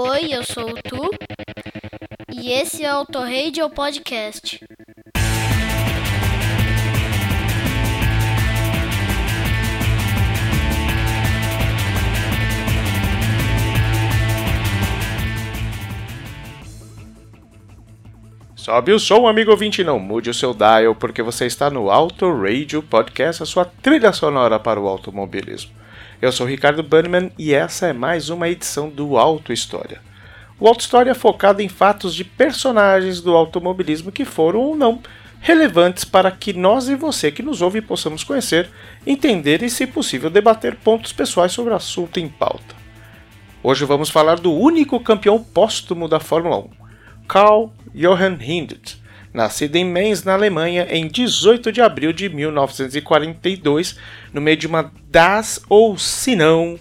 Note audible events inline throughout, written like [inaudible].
Oi, eu sou o Tu e esse é o Auto Podcast. Sobe o som, amigo ouvinte, não mude o seu dial, porque você está no Auto Radio Podcast, a sua trilha sonora para o automobilismo. Eu sou Ricardo Bannerman e essa é mais uma edição do Auto História. O Auto História é focado em fatos de personagens do automobilismo que foram ou não relevantes para que nós e você que nos ouve possamos conhecer, entender e, se possível, debater pontos pessoais sobre o assunto em pauta. Hoje vamos falar do único campeão póstumo da Fórmula 1, Carl Johann Hindt, nascido em Mainz, na Alemanha, em 18 de abril de 1942, no meio de uma das, ou se não,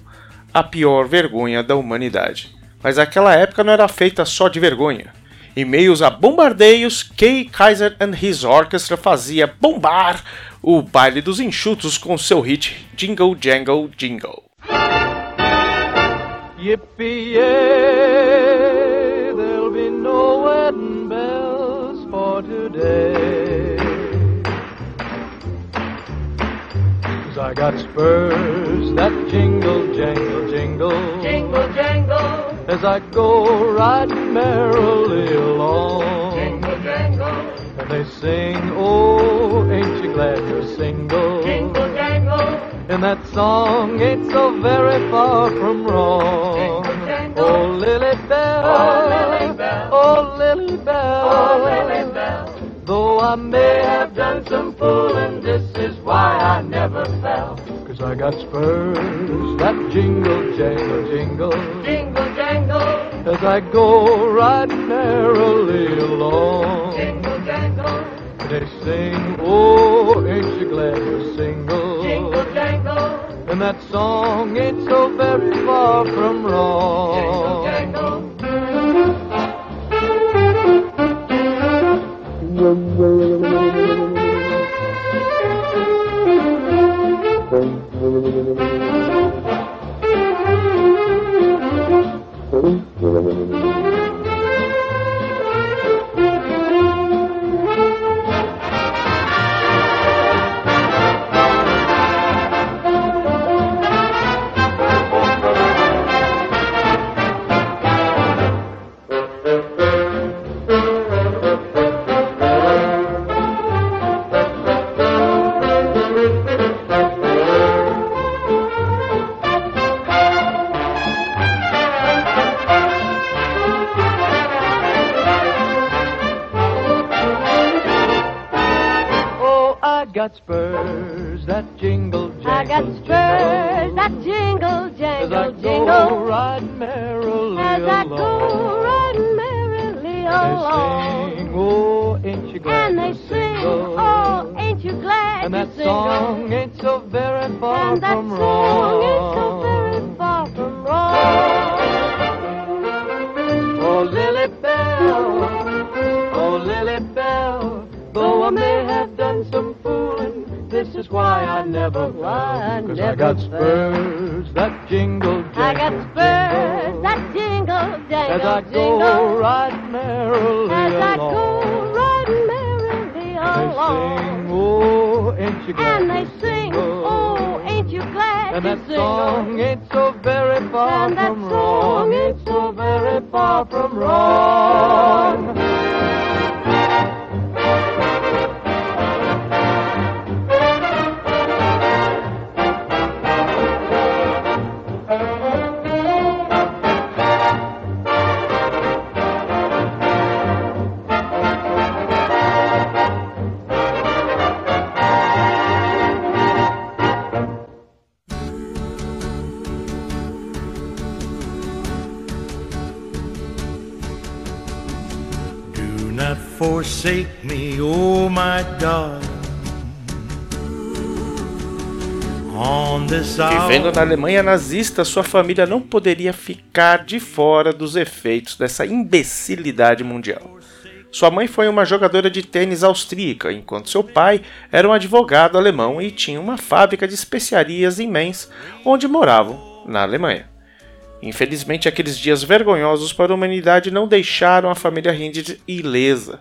a pior vergonha da humanidade. Mas aquela época não era feita só de vergonha. Em meios a bombardeios, Kay Kaiser and his Orchestra fazia bombar o baile dos enxutos com seu hit Jingle Jangle Jingle. Yippee, got spurs that jingle, jangle, jingle. Jingle, jangle. As I go riding merrily along. Jingle, jangle. And they sing, oh, ain't you glad you're single? Jingle, jangle. And that song ain't so very far from wrong. Jingle, jangle. Oh, Lily Bell. Oh, Lily Bell. Oh, Lily Bell. Oh, Lily Bell. Though I may have done some fooling, got spurs that jingle, jangle, jingle. Jingle, jangle. As I go riding merrily along. Jingle, jangle. They sing, oh, ain't you glad you're single? Jingle, jangle. And that song ain't so very far from wrong. Jingle, jangle. They sing, oh, ain't you glad And they sing, oh, ain't you glad And that song ain't so very far and from wrong. Ain't so very far from wrong. Oh, Lily Bell, oh, Lily Bell, though I may have done some fooling, this is why I never fly. Cause I got spurs that jingle, jangle. I got spurs that jingle, jangle, As I jingle. go right merrily As along. I go right merrily along. They sing, oh, ain't you glad And they sing, oh, ain't you glad And that song ain't so very far and from wrong. Ain't so very far from wrong. Vivendo na Alemanha nazista, sua família não poderia ficar de fora dos efeitos dessa imbecilidade mundial. Sua mãe foi uma jogadora de tênis austríaca, enquanto seu pai era um advogado alemão e tinha uma fábrica de especiarias em Mainz, onde moravam, na Alemanha. Infelizmente, aqueles dias vergonhosos para a humanidade não deixaram a família Hindit ilesa.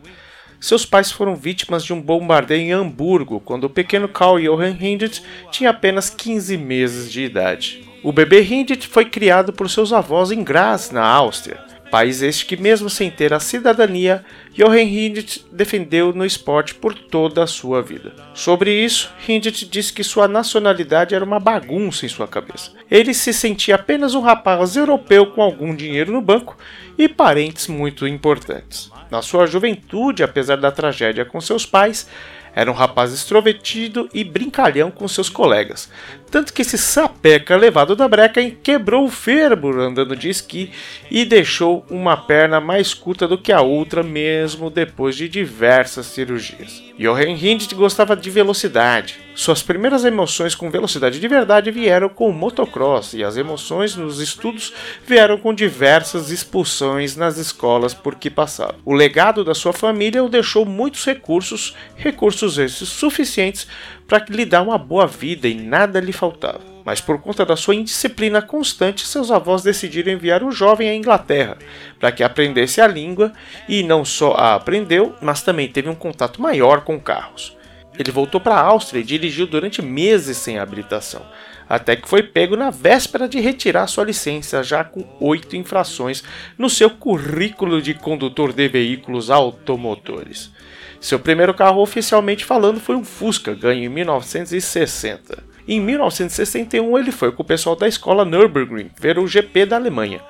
Seus pais foram vítimas de um bombardeio em Hamburgo quando o pequeno Carl Johann Hindit tinha apenas 15 meses de idade. O bebê Hindit foi criado por seus avós em Graz, na Áustria. País este que, mesmo sem ter a cidadania, Johann Hindit defendeu no esporte por toda a sua vida. Sobre isso, Hindit disse que sua nacionalidade era uma bagunça em sua cabeça. Ele se sentia apenas um rapaz europeu com algum dinheiro no banco e parentes muito importantes. Na sua juventude, apesar da tragédia com seus pais, era um rapaz extrovertido e brincalhão com seus colegas. Tanto que esse sapeca levado da breca quebrou o fêmur andando de esqui e deixou uma perna mais curta do que a outra, mesmo depois de diversas cirurgias. Johan Hindt gostava de velocidade. Suas primeiras emoções com velocidade de verdade vieram com o motocross e as emoções nos estudos vieram com diversas expulsões nas escolas por que passava. O legado da sua família o deixou muitos recursos, recursos esses suficientes para lhe dar uma boa vida e nada lhe faltava. Mas por conta da sua indisciplina constante, seus avós decidiram enviar o jovem à Inglaterra para que aprendesse a língua e não só a aprendeu, mas também teve um contato maior com carros. Ele voltou para a Áustria e dirigiu durante meses sem habilitação, até que foi pego na véspera de retirar sua licença, já com oito infrações no seu currículo de condutor de veículos automotores. Seu primeiro carro, oficialmente falando, foi um Fusca, ganho em 1960. Em 1961, ele foi com o pessoal da escola Nürburgring ver o GP da Alemanha.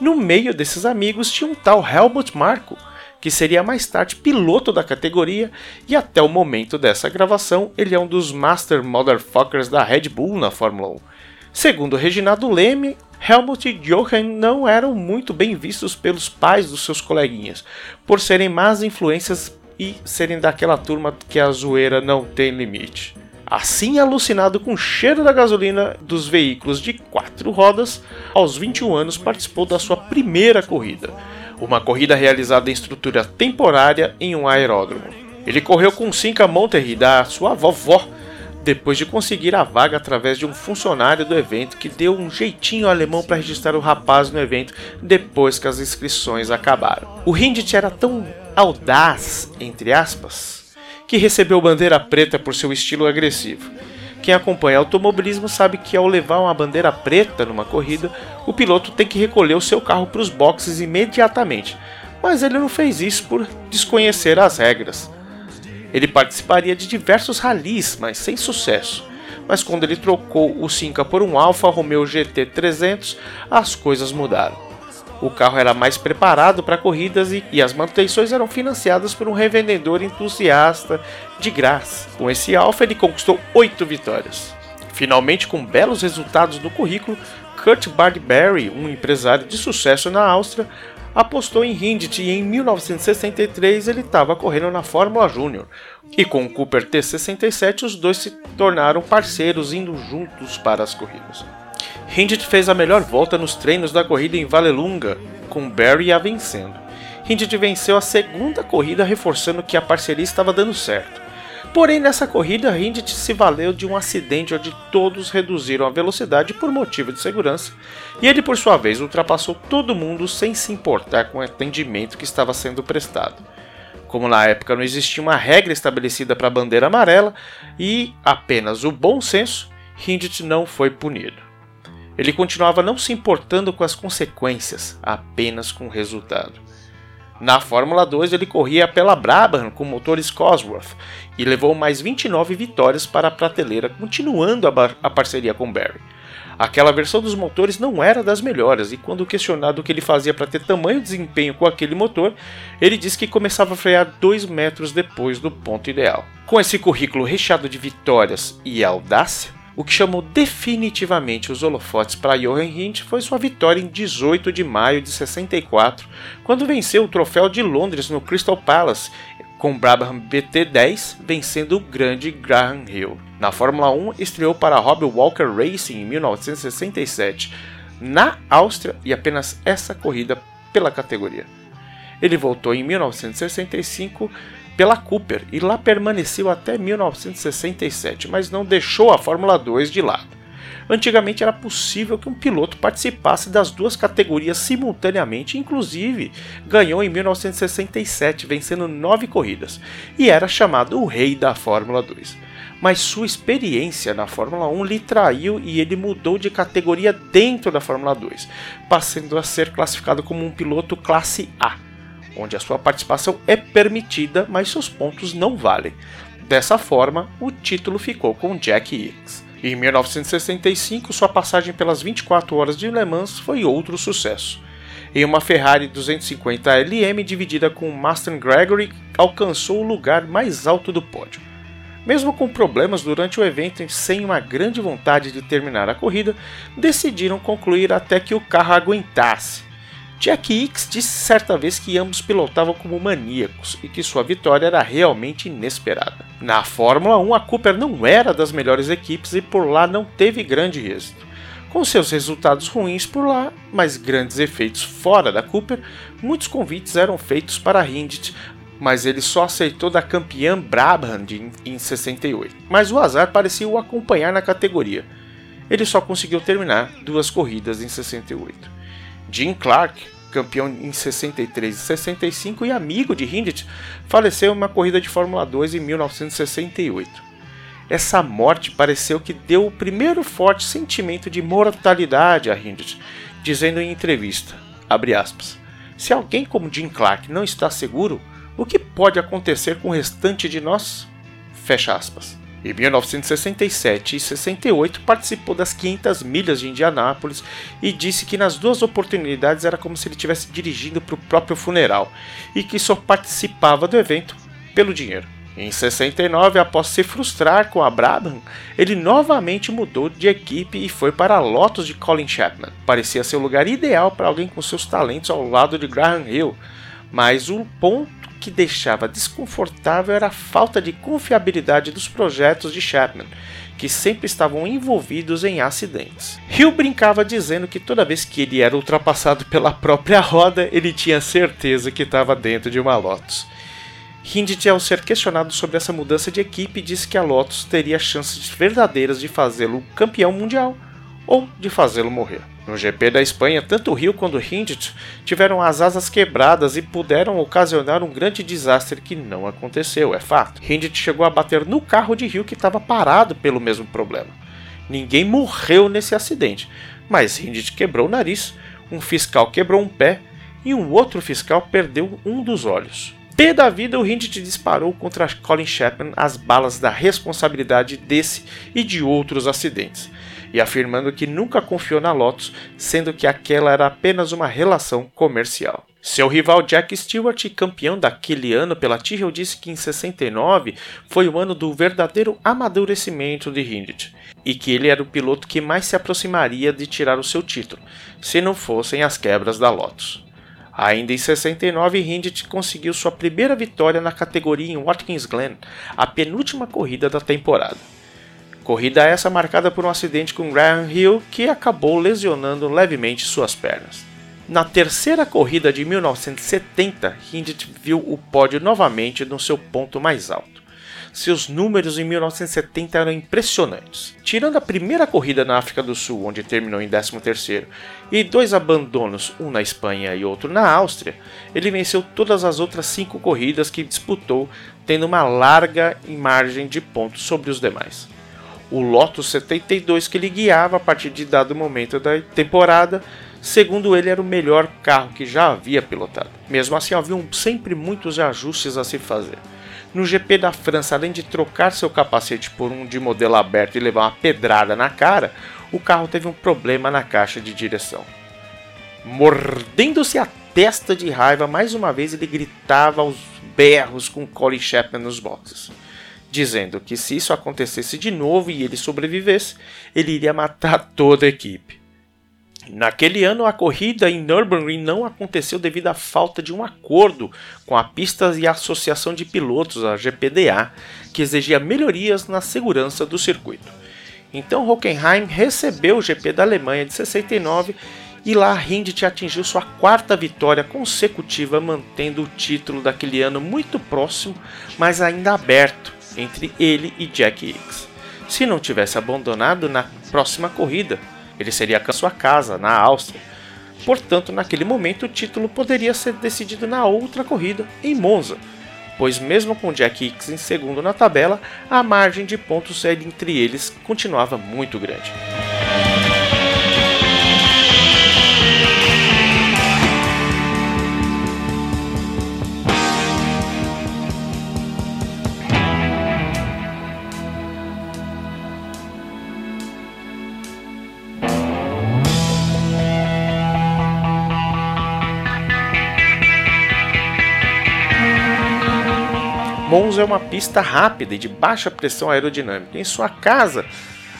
No meio desses amigos tinha um tal Helmut Marko, que seria mais tarde piloto da categoria, e até o momento dessa gravação, ele é um dos Master Motherfuckers da Red Bull na Fórmula 1. Segundo Reginaldo Leme, Helmut e Johan não eram muito bem vistos pelos pais dos seus coleguinhas, por serem más influências e serem daquela turma que a zoeira não tem limite. Assim alucinado com o cheiro da gasolina dos veículos de quatro rodas, aos 21 anos participou da sua primeira corrida, uma corrida realizada em estrutura temporária em um aeródromo. Ele correu com Cinca Monterrey da sua vovó, depois de conseguir a vaga através de um funcionário do evento que deu um jeitinho alemão para registrar o rapaz no evento depois que as inscrições acabaram. O Hindit era tão audaz, entre aspas, que recebeu bandeira preta por seu estilo agressivo. Quem acompanha automobilismo sabe que ao levar uma bandeira preta numa corrida, o piloto tem que recolher o seu carro para os boxes imediatamente, mas ele não fez isso por desconhecer as regras. Ele participaria de diversos ralis, mas sem sucesso. Mas quando ele trocou o Cinca por um Alfa Romeo GT 300, as coisas mudaram. O carro era mais preparado para corridas e, e, as manutenções eram financiadas por um revendedor entusiasta de graça. Com esse Alfa, ele conquistou oito vitórias. Finalmente, com belos resultados no currículo, Kurt Bardberry, um empresário de sucesso na Áustria, apostou em Hindit e em 1963 ele estava correndo na Fórmula Júnior. E com o Cooper T67 os dois se tornaram parceiros indo juntos para as corridas. Hindit fez a melhor volta nos treinos da corrida em Valelunga, com Barry a vencendo. Hindit venceu a segunda corrida reforçando que a parceria estava dando certo. Porém, nessa corrida, Hindit se valeu de um acidente onde todos reduziram a velocidade por motivo de segurança, e ele, por sua vez, ultrapassou todo mundo sem se importar com o atendimento que estava sendo prestado. Como na época não existia uma regra estabelecida para a bandeira amarela e apenas o bom senso, Hindit não foi punido. Ele continuava não se importando com as consequências, apenas com o resultado. Na Fórmula 2 ele corria pela Brabham com motores Cosworth e levou mais 29 vitórias para a prateleira, continuando a, a parceria com Barry. Aquela versão dos motores não era das melhores, e quando questionado o que ele fazia para ter tamanho desempenho com aquele motor, ele disse que começava a frear 2 metros depois do ponto ideal. Com esse currículo recheado de vitórias e audácia, o que chamou definitivamente os holofotes para Johan Hint foi sua vitória em 18 de maio de 64, quando venceu o troféu de Londres no Crystal Palace com Brabham BT10 vencendo o grande Graham Hill. Na Fórmula 1 estreou para Rob Walker Racing em 1967, na Áustria e apenas essa corrida pela categoria. Ele voltou em 1965 pela Cooper e lá permaneceu até 1967, mas não deixou a Fórmula 2 de lado. Antigamente era possível que um piloto participasse das duas categorias simultaneamente, inclusive ganhou em 1967, vencendo nove corridas, e era chamado o rei da Fórmula 2. Mas sua experiência na Fórmula 1 lhe traiu e ele mudou de categoria dentro da Fórmula 2, passando a ser classificado como um piloto classe A, onde a sua participação é permitida, mas seus pontos não valem. Dessa forma, o título ficou com Jack Hicks. Em 1965, sua passagem pelas 24 horas de Le Mans foi outro sucesso. Em uma Ferrari 250 LM dividida com Master Gregory, alcançou o lugar mais alto do pódio. Mesmo com problemas durante o evento e sem uma grande vontade de terminar a corrida, decidiram concluir até que o carro aguentasse. Jack Hicks disse certa vez que ambos pilotavam como maníacos e que sua vitória era realmente inesperada. Na Fórmula 1, a Cooper não era das melhores equipes e por lá não teve grande êxito. Com seus resultados ruins por lá, mas grandes efeitos fora da Cooper, muitos convites eram feitos para Hindit, mas ele só aceitou da campeã Brabham em 68. Mas o azar parecia o acompanhar na categoria. Ele só conseguiu terminar duas corridas em 68. Jim Clark, campeão em 63 e 65 e amigo de Hindit, faleceu em uma corrida de Fórmula 2 em 1968. Essa morte pareceu que deu o primeiro forte sentimento de mortalidade a Hindit, dizendo em entrevista, aspas, se alguém como Jim Clark não está seguro, o que pode acontecer com o restante de nós? Fecha aspas. Em 1967 e 68 participou das 500 milhas de Indianápolis e disse que nas duas oportunidades era como se ele estivesse dirigindo para o próprio funeral e que só participava do evento pelo dinheiro. Em 69, após se frustrar com a Brabham, ele novamente mudou de equipe e foi para a Lotus de Colin Chapman. Parecia ser o lugar ideal para alguém com seus talentos ao lado de Graham Hill, mas o ponto que deixava desconfortável era a falta de confiabilidade dos projetos de Chapman, que sempre estavam envolvidos em acidentes. Hill brincava dizendo que toda vez que ele era ultrapassado pela própria roda, ele tinha certeza que estava dentro de uma Lotus. Hindit, ao ser questionado sobre essa mudança de equipe, disse que a Lotus teria chances verdadeiras de fazê-lo campeão mundial ou de fazê-lo morrer. No GP da Espanha, tanto Rio quanto Hindit tiveram as asas quebradas e puderam ocasionar um grande desastre que não aconteceu, é fato. Hindit chegou a bater no carro de Rio que estava parado pelo mesmo problema. Ninguém morreu nesse acidente, mas Hindit quebrou o nariz, um fiscal quebrou um pé e um outro fiscal perdeu um dos olhos. Pé da vida, o Hindit disparou contra Colin Chapman as balas da responsabilidade desse e de outros acidentes e afirmando que nunca confiou na Lotus, sendo que aquela era apenas uma relação comercial. Seu rival Jack Stewart, campeão daquele ano pela Tyrrell, disse que em 69 foi o ano do verdadeiro amadurecimento de Hindit e que ele era o piloto que mais se aproximaria de tirar o seu título, se não fossem as quebras da Lotus. Ainda em 69, Hindit conseguiu sua primeira vitória na categoria em Watkins Glen, a penúltima corrida da temporada. Corrida essa marcada por um acidente com Graham Hill que acabou lesionando levemente suas pernas. Na terceira corrida de 1970, Hindit viu o pódio novamente no seu ponto mais alto. Seus números em 1970 eram impressionantes. Tirando a primeira corrida na África do Sul, onde terminou em 13º, e dois abandonos, um na Espanha e outro na Áustria, ele venceu todas as outras cinco corridas que disputou, tendo uma larga margem de pontos sobre os demais o Lotus 72 que ele guiava a partir de dado momento da temporada. Segundo ele, era o melhor carro que já havia pilotado. Mesmo assim, haviam sempre muitos ajustes a se fazer. No GP da França, além de trocar seu capacete por um de modelo aberto e levar uma pedrada na cara, o carro teve um problema na caixa de direção. Mordendo-se a testa de raiva, mais uma vez ele gritava aos berros com Colin Chapman nos boxes dizendo que se isso acontecesse de novo e ele sobrevivesse, ele iria matar toda a equipe. Naquele ano, a corrida em Nürburgring não aconteceu devido à falta de um acordo com a pista e a Associação de Pilotos, a GPDA, que exigia melhorias na segurança do circuito. Então, Hockenheim recebeu o GP da Alemanha de 69 e lá Hindit atingiu sua quarta vitória consecutiva, mantendo o título daquele ano muito próximo, mas ainda aberto entre ele e Jack Hicks. se não tivesse abandonado na próxima corrida. Ele seria a sua casa, na Áustria. Portanto, naquele momento, o título poderia ser decidido na outra corrida, em Monza, pois, mesmo com Jack Hicks em segundo na tabela, a margem de pontos entre eles continuava muito grande. Monza é uma pista rápida e de baixa pressão aerodinâmica. Em sua casa,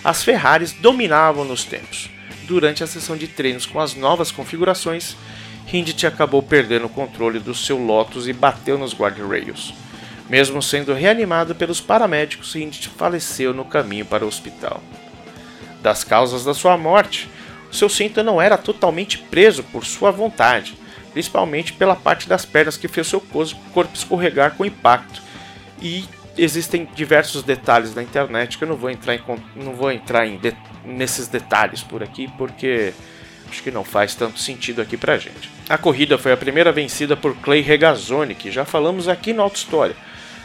as Ferraris dominavam nos tempos. Durante a sessão de treinos com as novas configurações, Hindit acabou perdendo o controle do seu Lotus e bateu nos guardrails. Mesmo sendo reanimado pelos paramédicos, Hindit faleceu no caminho para o hospital. Das causas da sua morte, seu cinto não era totalmente preso por sua vontade, principalmente pela parte das pernas que fez seu corpo escorregar com impacto, e existem diversos detalhes na internet que eu não vou entrar em, não vou entrar em de, nesses detalhes por aqui porque acho que não faz tanto sentido aqui pra gente. A corrida foi a primeira vencida por Clay Regazzoni, que já falamos aqui no Auto História,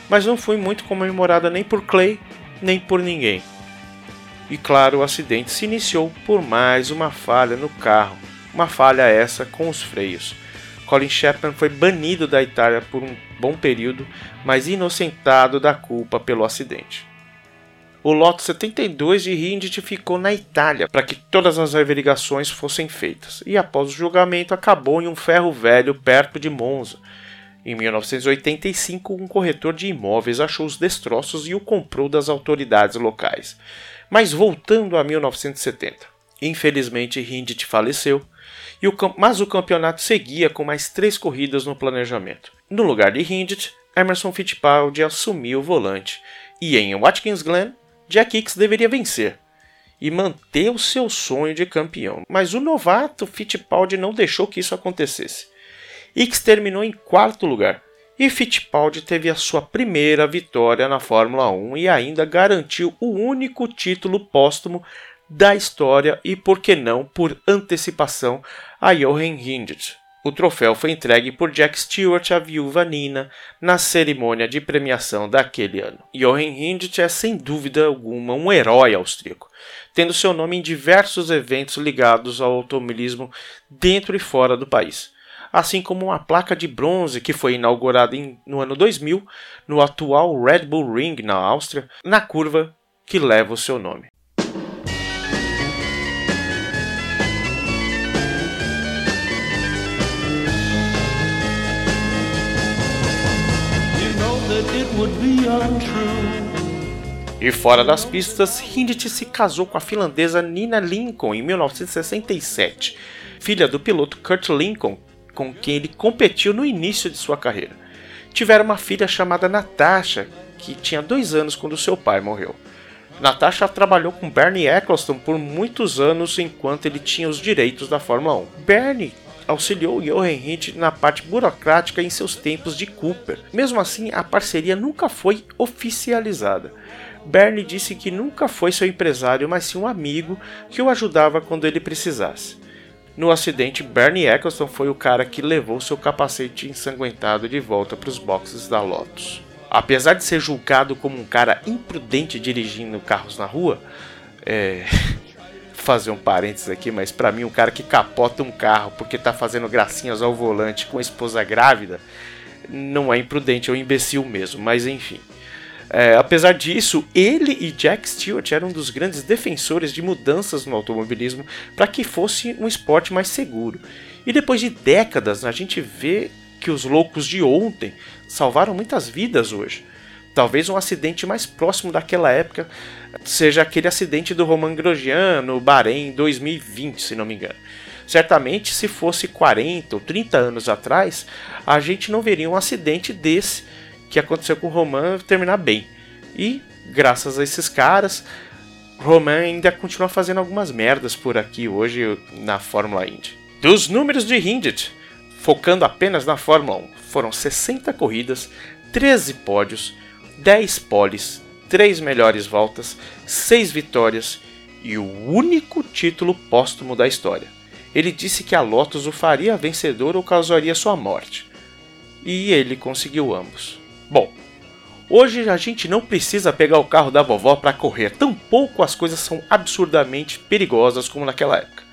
mas não foi muito comemorada nem por Clay nem por ninguém. E claro, o acidente se iniciou por mais uma falha no carro, uma falha essa com os freios. Colin Chapman foi banido da Itália por um bom período, mas inocentado da culpa pelo acidente. O lote 72 de Hindit ficou na Itália para que todas as averiguações fossem feitas, e após o julgamento acabou em um ferro velho perto de Monza. Em 1985, um corretor de imóveis achou os destroços e o comprou das autoridades locais. Mas voltando a 1970, infelizmente Hindit faleceu e o, mas o campeonato seguia com mais três corridas no planejamento. No lugar de Hindit, Emerson Fittipaldi assumiu o volante, e em Watkins Glen, Jack Hicks deveria vencer e manter o seu sonho de campeão. Mas o novato Fittipaldi não deixou que isso acontecesse. Hicks terminou em quarto lugar, e Fittipaldi teve a sua primeira vitória na Fórmula 1 e ainda garantiu o único título póstumo da história e, por que não, por antecipação, a Johan Hindit. O troféu foi entregue por Jack Stewart à viúva Nina na cerimônia de premiação daquele ano. Johan Hindit é sem dúvida alguma um herói austríaco, tendo seu nome em diversos eventos ligados ao automobilismo dentro e fora do país, assim como uma placa de bronze que foi inaugurada em, no ano 2000 no atual Red Bull Ring na Áustria, na curva que leva o seu nome. E fora das pistas, Hindit se casou com a finlandesa Nina Lincoln em 1967, filha do piloto Kurt Lincoln, com quem ele competiu no início de sua carreira. Tiveram uma filha chamada Natasha, que tinha dois anos quando seu pai morreu. Natasha trabalhou com Bernie Eccleston por muitos anos enquanto ele tinha os direitos da Fórmula 1. Bernie auxiliou Johan Hint na parte burocrática em seus tempos de Cooper. Mesmo assim, a parceria nunca foi oficializada. Bernie disse que nunca foi seu empresário, mas sim um amigo que o ajudava quando ele precisasse. No acidente, Bernie Eccleston foi o cara que levou seu capacete ensanguentado de volta para os boxes da Lotus. Apesar de ser julgado como um cara imprudente dirigindo carros na rua, é... [laughs] fazer um parênteses aqui, mas para mim, um cara que capota um carro porque tá fazendo gracinhas ao volante com a esposa grávida, não é imprudente, é um imbecil mesmo, mas enfim. É, apesar disso, ele e Jack Stewart eram um dos grandes defensores de mudanças no automobilismo para que fosse um esporte mais seguro. E depois de décadas, a gente vê que os loucos de ontem salvaram muitas vidas hoje. Talvez um acidente mais próximo daquela época seja aquele acidente do Roman Grosjean no Bahrein em 2020, se não me engano. Certamente, se fosse 40 ou 30 anos atrás, a gente não veria um acidente desse que aconteceu com o Roman terminar bem. E, graças a esses caras, Roman ainda continua fazendo algumas merdas por aqui hoje na Fórmula Indy. Dos números de Hindit, focando apenas na Fórmula 1, foram 60 corridas, 13 pódios, 10 poles, três melhores voltas, seis vitórias e o único título póstumo da história. Ele disse que a Lotus o faria vencedor ou causaria sua morte. E ele conseguiu ambos. Bom, hoje a gente não precisa pegar o carro da vovó para correr, tampouco as coisas são absurdamente perigosas como naquela época.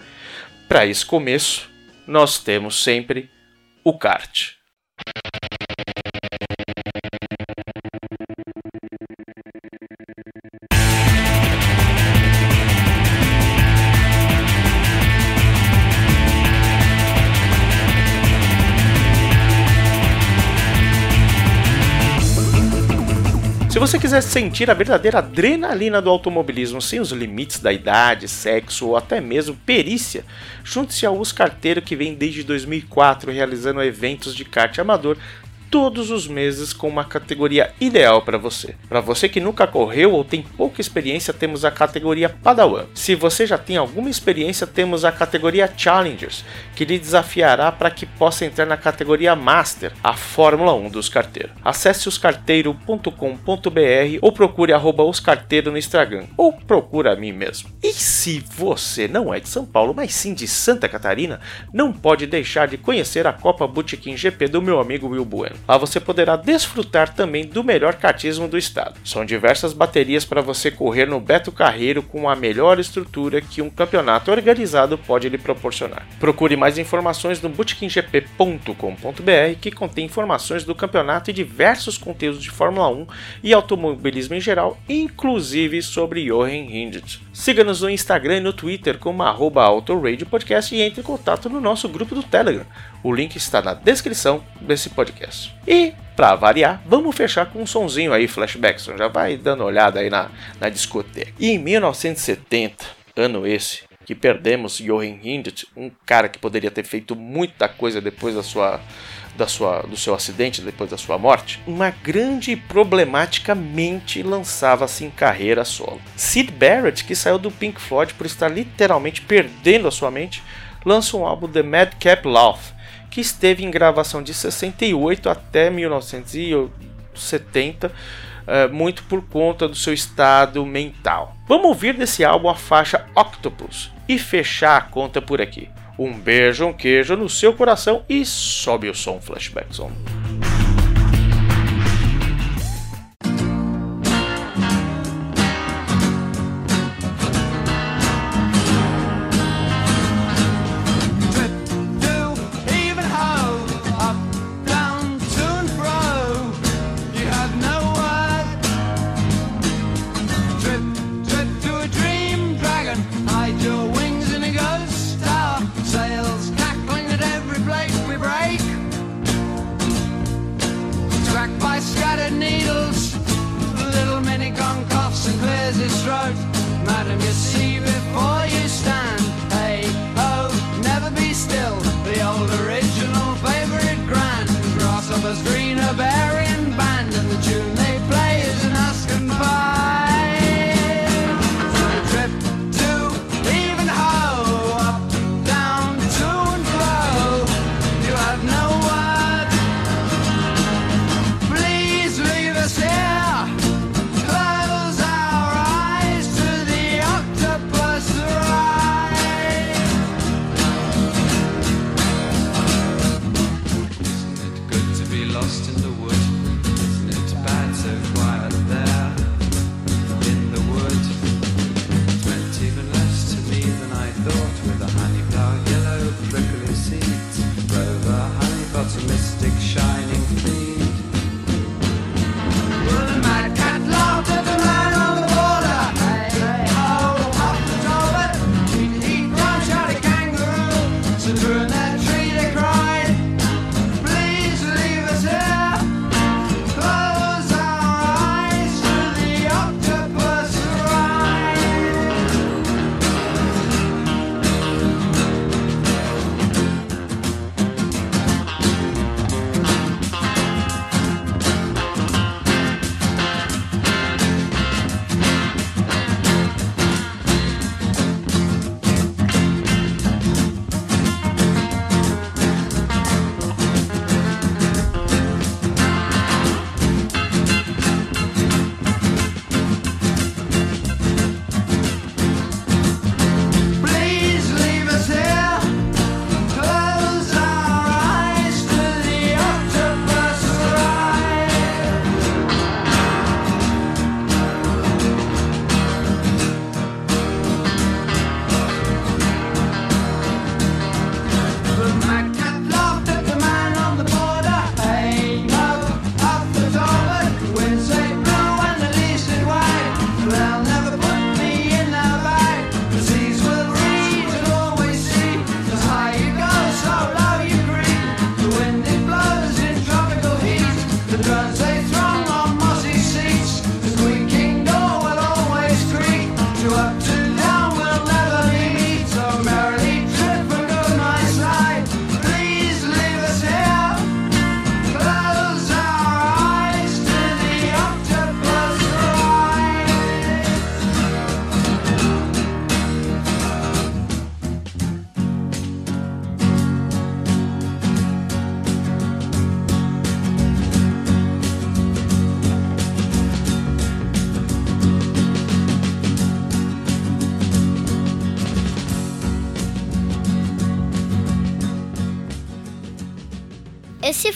Para esse começo, nós temos sempre o kart. Você quiser sentir a verdadeira adrenalina do automobilismo sem os limites da idade, sexo ou até mesmo perícia, junte-se ao Uscarteiro que vem desde 2004 realizando eventos de kart amador todos os meses com uma categoria ideal para você. Para você que nunca correu ou tem pouca experiência, temos a categoria Padawan. Se você já tem alguma experiência, temos a categoria Challengers, que lhe desafiará para que possa entrar na categoria Master, a Fórmula 1 dos carteiros. Acesse oscarteiro.com.br ou procure oscarteiro no Instagram, ou procure a mim mesmo. E se você não é de São Paulo, mas sim de Santa Catarina, não pode deixar de conhecer a Copa Botequim GP do meu amigo Will Bueno. Lá você poderá desfrutar também do melhor kartismo do estado. São diversas baterias para você correr no Beto Carreiro com a melhor estrutura que um campeonato organizado pode lhe proporcionar. Procure mais informações no bootkinggp.com.br que contém informações do campeonato e diversos conteúdos de Fórmula 1 e automobilismo em geral, inclusive sobre Jochen Rindt. Siga-nos no Instagram e no Twitter como arroba Podcast e entre em contato no nosso grupo do Telegram. O link está na descrição desse podcast. E, para variar, vamos fechar com um sonzinho aí, Flashbackson. Já vai dando olhada aí na, na discoteca. E em 1970, ano esse, que perdemos Johan Hindt, um cara que poderia ter feito muita coisa depois da sua, da sua, do seu acidente, depois da sua morte, uma grande e problemática mente lançava-se em carreira solo. Sid Barrett, que saiu do Pink Floyd por estar literalmente perdendo a sua mente, lança um álbum The Madcap Love, que esteve em gravação de 68 até 1970, eh, muito por conta do seu estado mental. Vamos ouvir desse álbum a faixa Octopus e fechar a conta por aqui. Um beijo, um queijo no seu coração e sobe o som Flashback Zone. thread needles, little mini gone coughs and clears his throat. Madam, you see before you stand, hey, oh, never be still. The old original favorite grand, grasshoppers green, a berry.